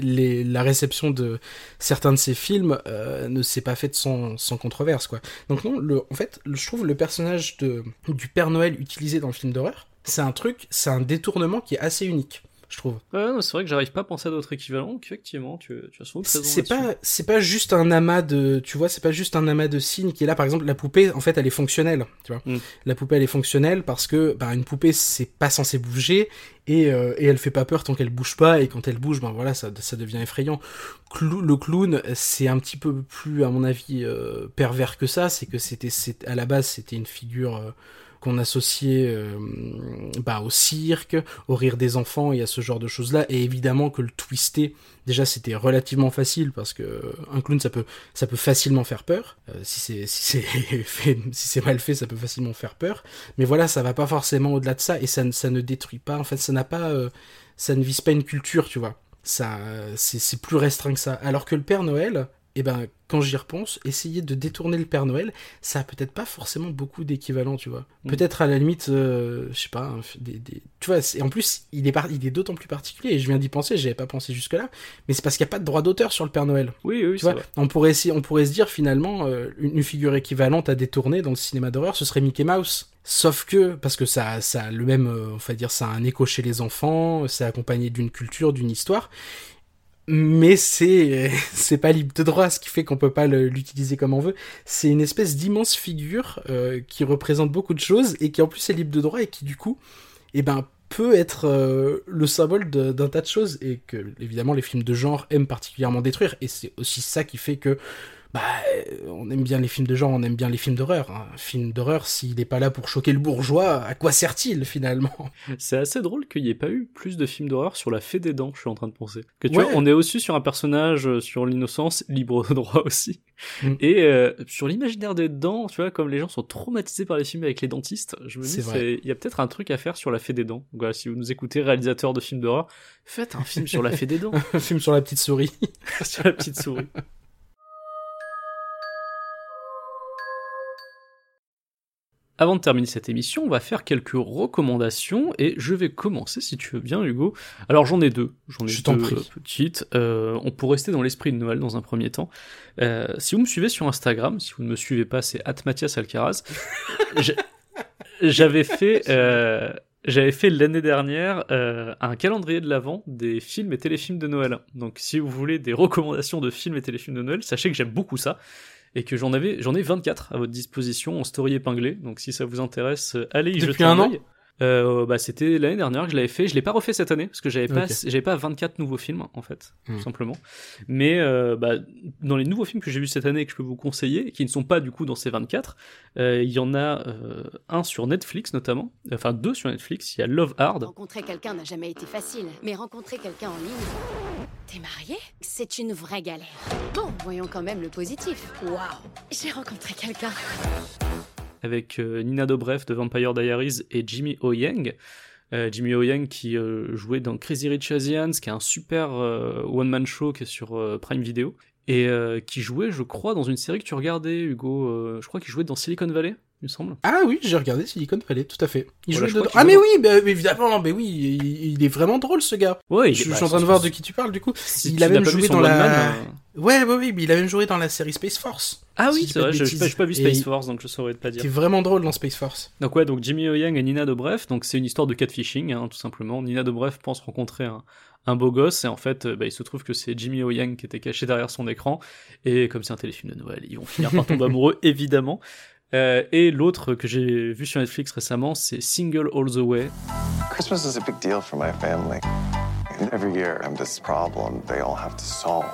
les la réception de certains de ces films euh, ne s'est pas faite sans, sans controverse quoi. Donc non, le, en fait, le- je trouve le personnage de du Père Noël utilisé dans le film d'horreur, c'est un truc, c'est un détournement qui est assez unique, je trouve. Ouais, c'est vrai que j'arrive pas à penser à d'autres équivalents. Effectivement, tu, tu as souvent C'est pas c'est pas juste un amas de tu vois c'est pas juste un amas de signes qui est là par exemple la poupée en fait elle est fonctionnelle tu vois Mm. la poupée elle est fonctionnelle parce que bah, une poupée c'est pas censé bouger et, euh, et elle fait pas peur tant qu'elle bouge pas et quand elle bouge ben voilà ça ça devient effrayant Clou- le clown c'est un petit peu plus à mon avis euh, pervers que ça c'est que c'était à la base c'était une figure euh, qu'on associait euh, bah, au cirque, au rire des enfants et à ce genre de choses-là. Et évidemment que le twister, déjà c'était relativement facile parce que un clown ça peut ça peut facilement faire peur. Euh, si c'est si c'est si mal fait, ça peut facilement faire peur. Mais voilà, ça va pas forcément au-delà de ça et ça ça ne détruit pas. En fait, ça n'a pas euh, ça ne vise pas une culture, tu vois. Ça c'est plus restreint que ça. Alors que le Père Noël eh ben, quand j'y repense, essayer de détourner le Père Noël, ça a peut-être pas forcément beaucoup d'équivalent, tu vois. Mm. Peut-être à la limite, euh, je sais pas, des, des- tu vois, c'est- en plus, il est, par- il est d'autant plus particulier, et je viens d'y penser, j'avais pas pensé jusque-là, mais c'est parce qu'il n'y a pas de droit d'auteur sur le Père Noël. Oui, oui, Tu vois, vrai. on pourrait, essayer, on pourrait se dire finalement, euh, une, une figure équivalente à détourner dans le cinéma d'horreur, ce serait Mickey Mouse. Sauf que, parce que ça, ça a le même, euh, on va dire, ça a un écho chez les enfants, c'est accompagné d'une culture, d'une histoire, mais c'est c'est pas libre de droit, ce qui fait qu'on peut pas l'utiliser comme on veut. C'est une espèce d'immense figure euh, qui représente beaucoup de choses et qui en plus est libre de droit et qui du coup, eh ben peut être euh, le symbole d'un tas de choses et que évidemment les films de genre aiment particulièrement détruire et c'est aussi ça qui fait que bah euh, on aime bien les films de genre, on aime bien les films d'horreur. hein. Un film d'horreur, s'il n'est pas là pour choquer le bourgeois, à quoi sert-il finalement? C'est assez drôle qu'il n'y ait pas eu plus de films d'horreur sur la fée des dents, je suis en train de penser. Que tu Ouais. vois, on est aussi sur un personnage euh, sur l'innocence, libre de droit aussi. Mm. Et euh, sur l'imaginaire des dents, tu vois, comme les gens sont traumatisés par les films avec les dentistes, je me dis, il y a peut-être un truc à faire sur la fée des dents. Donc voilà, si vous nous écoutez, réalisateurs de films d'horreur, faites un film sur la fée des dents, Un film sur la petite souris. sur la petite souris. Avant de terminer cette émission, on va faire quelques recommandations et je vais commencer si tu veux bien Hugo. Alors j'en ai deux, j'en ai Je deux prie. euh, petites. Euh, on pourrait rester dans l'esprit de Noël dans un premier temps. Euh, si vous me suivez sur Instagram, si vous ne me suivez pas, c'est @mathiasalcaraz. J'avais fait, euh, j'avais fait l'année dernière euh, un calendrier de l'avant des films et téléfilms de Noël. Donc si vous voulez des recommandations de films et téléfilms de Noël, sachez que j'aime beaucoup ça et que j'en avais, j'en ai 24 à votre disposition en story épinglé. Donc si ça vous intéresse, euh, allez y Depuis jeter un an œil. Euh, bah c'était l'année dernière que je l'avais fait. Je l'ai pas refait cette année parce que j'avais pas, j'avais pas 24 nouveaux films en fait, Hmm. tout simplement. Mais euh, bah, dans les nouveaux films que j'ai vus cette année et que je peux vous conseiller, qui ne sont pas du coup dans ces 24, euh, il y en a euh, un sur Netflix notamment, enfin deux sur Netflix. Il y a Love Hard. Rencontrer quelqu'un n'a jamais été facile, mais rencontrer quelqu'un en ligne. T'es marié? C'est une vraie galère. Bon, voyons quand même le positif. Waouh J'ai rencontré quelqu'un. avec euh, Nina Dobrev de Vampire Diaries et Jimmy O Yang. Euh, Jimmy O Yang qui euh, jouait dans Crazy Rich Asians, qui est un super euh, one-man show qui est sur euh, Prime Video, et euh, qui jouait, je crois, dans une série que tu regardais, Hugo. euh, je crois qu'il jouait dans Silicon Valley, il me semble. Ah oui, j'ai regardé Silicon Valley, tout à fait. Il Voilà, dedans. Ah mais oui, bah, évidemment, mais oui, il, il est vraiment drôle ce gars. Ouais, je suis en train de voir de qui tu parles du coup. si il a même joué dans la. Man, euh, Ouais, ouais, oui, mais il a même joué dans la série Space Force. Ah oui, je c'est vrai, n'ai pas, vu Space Force, donc je saurais pas dire. T'es vraiment drôle dans Space Force. Donc ouais, donc Jimmy O Yang et Nina Dobrev, donc c'est une histoire de catfishing, hein, tout simplement. Nina Dobrev pense rencontrer un, un beau gosse, et en fait, euh, bah, il se trouve que c'est Jimmy O Yang qui était caché derrière son écran, et comme c'est un téléfilm de Noël, ils vont finir par tomber amoureux, évidemment. Euh, et l'autre que j'ai vu sur Netflix récemment, c'est Single All the Way. Christmas is a big deal for my family. And every year, I have this problem they all have to solve.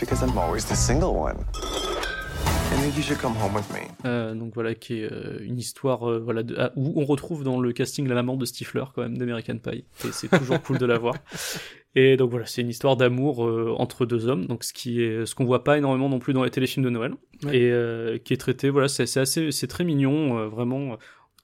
Because I'm always the single one. I think you should come home with me. Euh, donc voilà, qui est euh, une histoire euh, voilà, de- ah, où on retrouve dans le casting la maman de Stifler, quand même, d'American Pie. Et c'est toujours cool de la voir. Et donc voilà, c'est une histoire d'amour euh, entre deux hommes, donc ce qui est ce qu'on voit pas énormément non plus dans les téléfilms de Noël, Ouais. et euh, qui est traité. Voilà, c'est c'est assez, c'est très mignon, euh, vraiment.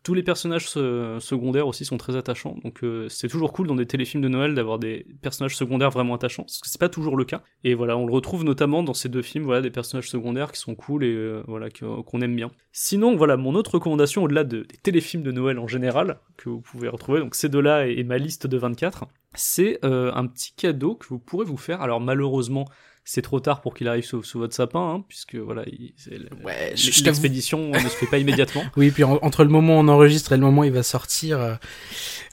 Tous les personnages se- secondaires aussi sont très attachants, donc euh, c'est toujours cool dans des téléfilms de Noël d'avoir des personnages secondaires vraiment attachants, parce que c'est pas toujours le cas. Et voilà, on le retrouve notamment dans ces deux films, voilà, des personnages secondaires qui sont cool et euh, voilà qu'on aime bien. Sinon, voilà, mon autre recommandation au-delà de- des téléfilms de Noël en général que vous pouvez retrouver, donc ces deux-là et, et ma liste de 24, c'est euh, un petit cadeau que vous pourrez vous faire. Alors malheureusement, c'est trop tard pour qu'il arrive sous, sous votre sapin, hein, puisque voilà, Ouais, l'expédition ne se fait pas immédiatement. Oui, puis en- entre le moment où on enregistre et le moment où il va sortir, euh,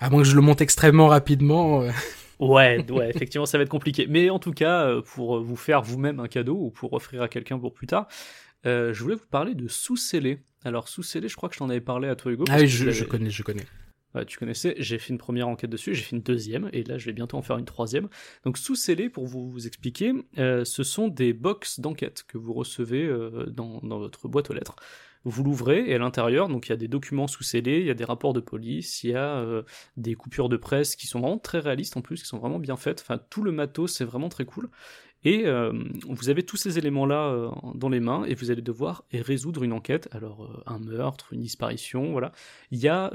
à moins que je le monte extrêmement rapidement. euh, Ouais, ouais, effectivement, ça va être compliqué. Mais en tout cas, euh, pour vous faire vous-même un cadeau ou pour offrir à quelqu'un pour plus tard, euh, je voulais vous parler de sous-scellé. Alors, sous-scellé, je crois que je t'en avais parlé à toi, Hugo. Ah oui, je, connais, je connais. Ouais, tu connaissais, j'ai fait une première enquête dessus, j'ai fait une deuxième, et là je vais bientôt en faire une troisième. Donc sous-scellé, pour vous, expliquer, euh, ce sont des box d'enquête que vous recevez euh, dans, votre boîte aux lettres. Vous l'ouvrez, et à l'intérieur, donc il y a des documents sous-scellés, il y a des rapports de police, il y a euh, des coupures de presse qui sont vraiment très réalistes en plus, qui sont vraiment bien faites. Enfin, tout le matos, c'est vraiment très cool. Et euh, vous avez tous ces éléments-là euh, dans les mains et vous allez devoir résoudre une enquête. Alors, euh, un meurtre, une disparition, voilà. Il y a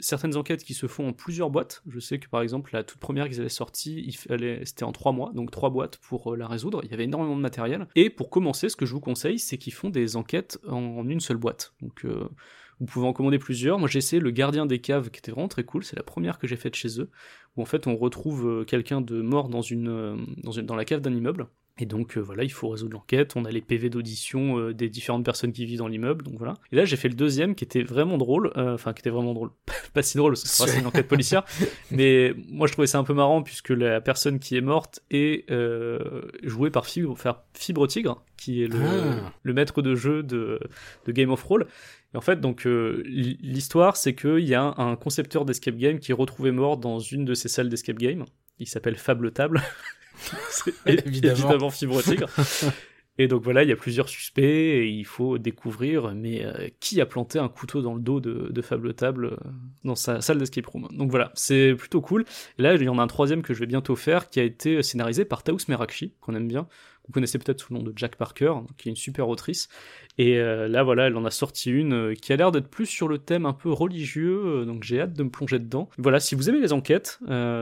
certaines enquêtes qui se font en plusieurs boîtes. Je sais que par exemple, la toute première qu'ils avaient sortie, c'était en trois mois, donc trois boîtes pour la résoudre. Il y avait énormément de matériel. Et pour commencer, ce que je vous conseille, c'est qu'ils font des enquêtes en, en une seule boîte. Donc, vous pouvez en commander plusieurs. Moi, j'ai essayé le gardien des caves, qui était vraiment très cool. C'est la première que j'ai faite chez eux, où en fait, on retrouve euh, quelqu'un de mort dans une, euh, dans une, dans la cave d'un immeuble. Et donc euh, voilà, il faut résoudre l'enquête. On a les PV d'audition euh, des différentes personnes qui vivent dans l'immeuble, donc voilà. Et là, j'ai fait le deuxième qui était vraiment drôle, euh, enfin qui était vraiment drôle, pas si drôle parce que c'est une enquête policière, mais moi je trouvais ça un peu marrant puisque la personne qui est morte est jouée par Fibre, Tigre, qui est le, Ah. le maître de jeu de, de Game of Roll. Et en fait, donc euh, l'histoire, c'est qu'il y a un concepteur d'escape game qui est retrouvé mort dans une de ces salles d'escape game. Il s'appelle Fable Table. C'est Évidemment. évidemment Fibre Tigre. Et donc voilà, il y a plusieurs suspects et il faut découvrir mais euh, qui a planté un couteau dans le dos de, de Fable Table euh, dans sa salle d'escape room. Donc voilà, c'est plutôt cool. Et là, il y en a un troisième que je vais bientôt faire qui a été scénarisé par Taous Merakchi, qu'on aime bien, vous connaissez peut-être sous le nom de Jack Parker, qui est une super autrice. Et euh, là, voilà, elle en a sorti une euh, qui a l'air d'être plus sur le thème un peu religieux, euh, donc j'ai hâte de me plonger dedans. Voilà, si vous aimez les enquêtes,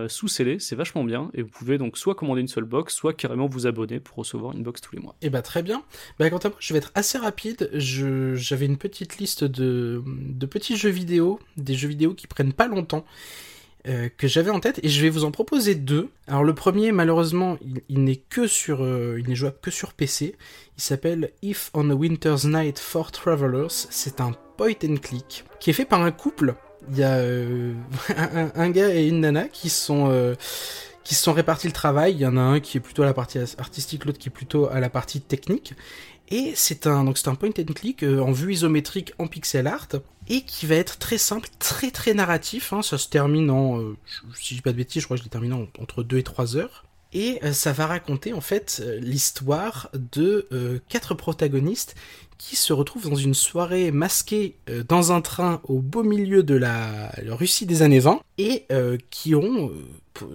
sous scellé, c'est vachement bien, et vous pouvez donc soit commander une seule box, soit carrément vous abonner pour recevoir une box tous les mois. Et bah très bien. Bah quant à moi, je vais être assez rapide. J'avais une petite liste de de petits jeux vidéo, des jeux vidéo qui prennent pas longtemps. Euh, que j'avais en tête et je vais vous en proposer deux. Alors le premier malheureusement il, n'est que sur euh, il n'est jouable que sur PC. Il s'appelle If on a Winter's Night for Travelers. C'est un point and click qui est fait par un couple. Il y a euh, un, un gars et une nana qui sont qui se sont répartis le travail. Il y en a un qui est plutôt à la partie artistique, l'autre qui est plutôt à la partie technique. Et c'est un donc c'est un point and click euh, en vue isométrique en pixel art et qui va être très simple, très très narratif. hein. Ça se termine en, euh, si je dis pas de bêtises, je crois que je l'ai terminé en- entre 2 et 3 heures. Et euh, ça va raconter en fait l'histoire de quatre protagonistes qui se retrouvent dans une soirée masquée dans un train au beau milieu de la Russie des années 20 et qui ont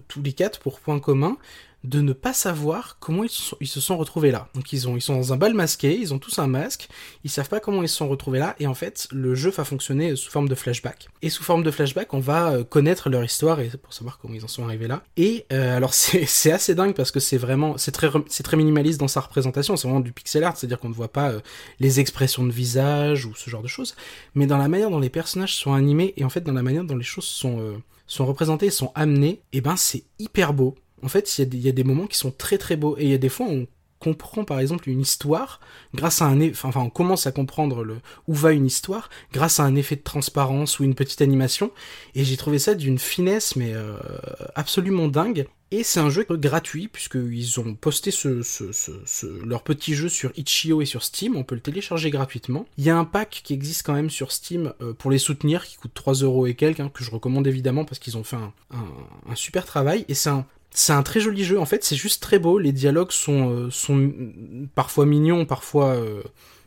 tous les quatre pour point commun de ne pas savoir comment ils se sont, retrouvés là. Donc ils ils sont dans un bal masqué, ils ont tous un masque, ils savent pas comment ils se sont retrouvés là et en fait le jeu va fonctionner sous forme de flashback. Et sous forme de flashback, on va euh, connaître leur histoire et pour savoir comment ils en sont arrivés là. Et euh, alors c'est assez dingue parce que c'est vraiment c'est très minimaliste dans sa représentation, c'est vraiment du pixel art, c'est-à-dire qu'on ne voit pas euh, les expressions de visage ou ce genre de choses, mais dans la manière dont les personnages sont animés et en fait dans la manière dont les choses sont sont représentées, sont amenées, et ben c'est hyper beau. En fait, il y, a des- moments qui sont très très beaux. Et il y a des fois où on comprend par exemple une histoire grâce à un eff- enfin, on commence à comprendre où va une histoire grâce à un effet de transparence ou une petite animation. Et j'ai trouvé ça d'une finesse mais euh, absolument dingue. Et c'est un jeu gratuit puisqu'ils ont posté leur petit jeu sur Itch.io et sur Steam, on peut le télécharger gratuitement. Il y a un pack qui existe quand même sur Steam euh, pour les soutenir qui coûte 3 euros et quelques, hein, que je recommande évidemment parce qu'ils ont fait un, un, un super travail. Et c'est un c'est un très joli jeu, en fait, c'est juste très beau. Les dialogues sont, euh, parfois mignons, parfois euh,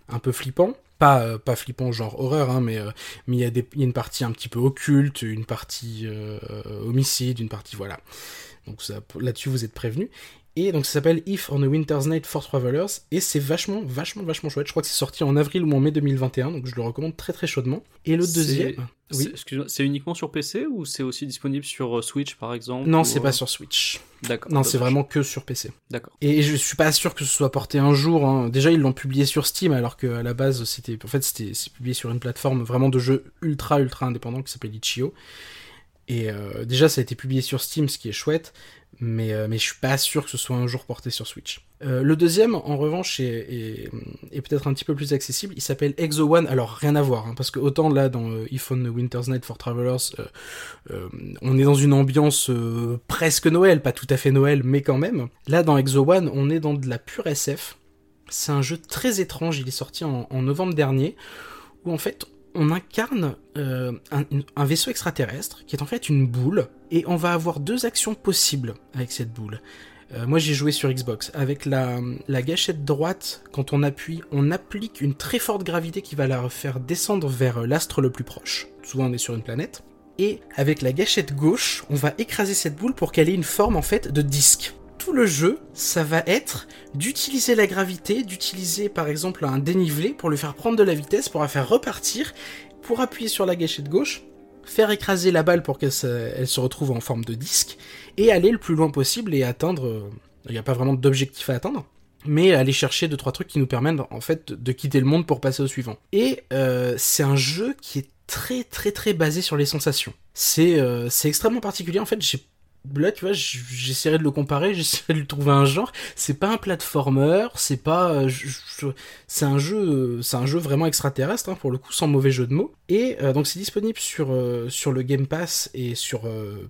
un peu flippants. Pas, euh, pas flippant genre horreur, hein, mais il y, y a une partie un petit peu occulte, une partie homicide, une partie voilà. Donc là-dessus vous êtes prévenus. Et donc ça s'appelle If on a Winter's Night for Travelers et c'est vachement vachement vachement chouette. Je crois que c'est sorti en avril ou en mai 2021, donc je le recommande très très chaudement. Et le deuxième, oui. C'est uniquement sur PC ou c'est aussi disponible sur euh, Switch par exemple Non, ou, c'est euh, pas sur Switch. D'accord. Non, c'est vraiment que sur PC. D'accord. Et je suis pas sûr que ce soit porté un jour. hein. Déjà, ils l'ont publié sur Steam, alors qu'à la base, c'était, en fait, c'était, c'est publié sur une plateforme vraiment de jeux ultra ultra indépendant qui s'appelle Itch.io. Et euh, déjà, ça a été publié sur Steam, ce qui est chouette, mais euh, mais je suis pas sûr que ce soit un jour porté sur Switch. Euh, le deuxième, en revanche, est, peut-être un petit peu plus accessible. Il s'appelle Exo One. Alors rien à voir, hein, parce que autant là dans euh, If on a Winter's Night for Travelers, on est dans une ambiance presque Noël, pas tout à fait Noël, mais quand même. Là, dans Exo One, on est dans de la pure SF. C'est un jeu très étrange, il est sorti en, en novembre dernier, où en fait, on incarne euh, un, vaisseau extraterrestre, qui est en fait une boule, et on va avoir deux actions possibles avec cette boule. Euh, moi j'ai joué sur Xbox. Avec la, la gâchette droite, quand on appuie, on applique une très forte gravité qui va la faire descendre vers euh, l'astre le plus proche. Souvent on est sur une planète. Et avec la gâchette gauche, on va écraser cette boule pour qu'elle ait une forme en fait de disque. Le jeu, ça va être d'utiliser la gravité, d'utiliser par exemple un dénivelé pour lui faire prendre de la vitesse, pour la faire repartir, pour appuyer sur la gâchette gauche, faire écraser la balle pour qu'elle se, retrouve en forme de disque, et aller le plus loin possible et atteindre... euh, Il n'y a pas vraiment d'objectif à atteindre, mais aller chercher deux trois trucs qui nous permettent en fait de quitter le monde pour passer au suivant. Et euh, c'est un jeu qui est très très très basé sur les sensations. C'est euh, c'est extrêmement particulier. En fait, j'ai là tu vois, j'essaierai de le comparer, j'essaierai de lui trouver un genre. C'est pas un platformer, c'est pas, euh, c'est un jeu, euh, c'est un jeu vraiment extraterrestre hein, pour le coup, sans mauvais jeu de mots. Et euh, donc c'est disponible sur sur le Game Pass et sur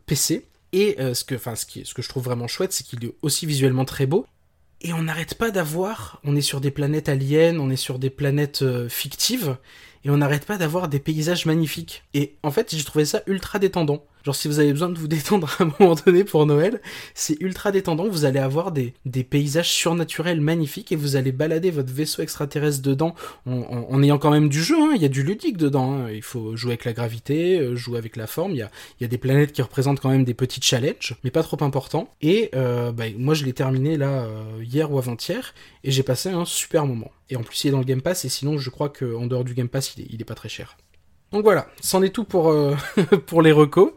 PC. Et ce que, enfin, ce qui, ce que je trouve vraiment chouette, c'est qu'il est aussi visuellement très beau. Et on n'arrête pas d'avoir, on est sur des planètes aliens, on est sur des planètes fictives, et on n'arrête pas d'avoir des paysages magnifiques. Et en fait, j'ai trouvé ça ultra détendant. Genre si vous avez besoin de vous détendre à un moment donné pour Noël, c'est ultra détendant. Vous allez avoir des, paysages surnaturels magnifiques et vous allez balader votre vaisseau extraterrestre dedans en, ayant quand même du jeu. hein. Il y a du ludique dedans. hein. Il faut jouer avec la gravité, euh, jouer avec la forme. Il y a, il y a des planètes qui représentent quand même des petits challenges, mais pas trop importants. Et euh, bah, moi je l'ai terminé là euh, hier ou avant-hier et j'ai passé un super moment. Et en plus il est dans le Game Pass et sinon je crois qu'en dehors du Game Pass il est, il est pas très cher. Donc voilà, c'en est tout pour, euh, pour les recos.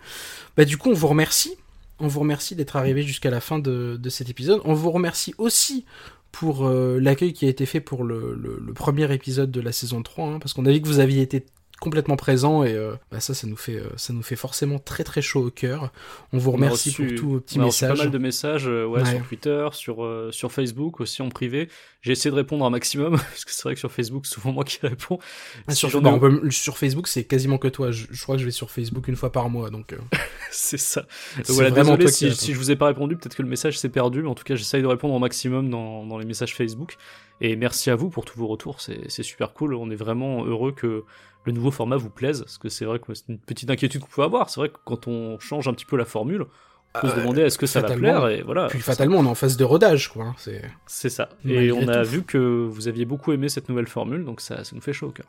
Bah du coup, on vous remercie. On vous remercie d'être arrivé jusqu'à la fin de, cet épisode. On vous remercie aussi pour euh, l'accueil qui a été fait pour le, le- le premier épisode de la saison 3, hein, parce qu'on a vu que vous aviez été complètement présent et euh, bah ça ça nous fait euh, ça nous fait forcément très très chaud au cœur. On vous On remercie reçu- pour tous vos petits on a reçu messages. pas mal de messages euh, ouais, Ouais. sur Twitter, sur, euh, sur Facebook aussi en privé. J'ai essayé de répondre un maximum, parce que c'est vrai que sur Facebook, c'est souvent moi qui réponds. Ah, sur, bah, peut- sur Facebook, c'est quasiment que toi. Je, je crois que je vais sur Facebook une fois par mois, donc. euh, c'est ça. Donc voilà, vraiment désolé si, si je vous ai pas répondu, peut-être que le message s'est perdu, mais en tout cas, j'essaye de répondre au maximum dans, dans les messages Facebook. Et merci à vous pour tous vos retours, c'est c'est super cool. On est vraiment heureux que le nouveau format vous plaise, parce que c'est vrai que c'est une petite inquiétude qu'on peut avoir. C'est vrai que quand on change un petit peu la formule, on peut se Euh, demander est-ce que ça va plaire, et voilà. Puis fatalement, on est en phase de rodage, quoi. hein, C'est. C'est ça. Et on a tout. vu que vous aviez beaucoup aimé cette nouvelle formule, donc ça, ça nous fait chaud au cœur.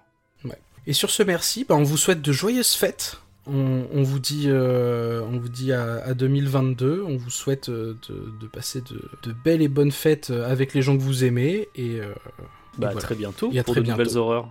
Et sur ce merci, bah, on vous souhaite de joyeuses fêtes. On, on vous dit, euh, on vous dit à, à 2022. On vous souhaite euh, de, de passer de, de belles et bonnes fêtes euh, avec les gens que vous aimez. Et, euh, Bah, voilà. très bientôt Et à pour très de nouvelles horreurs.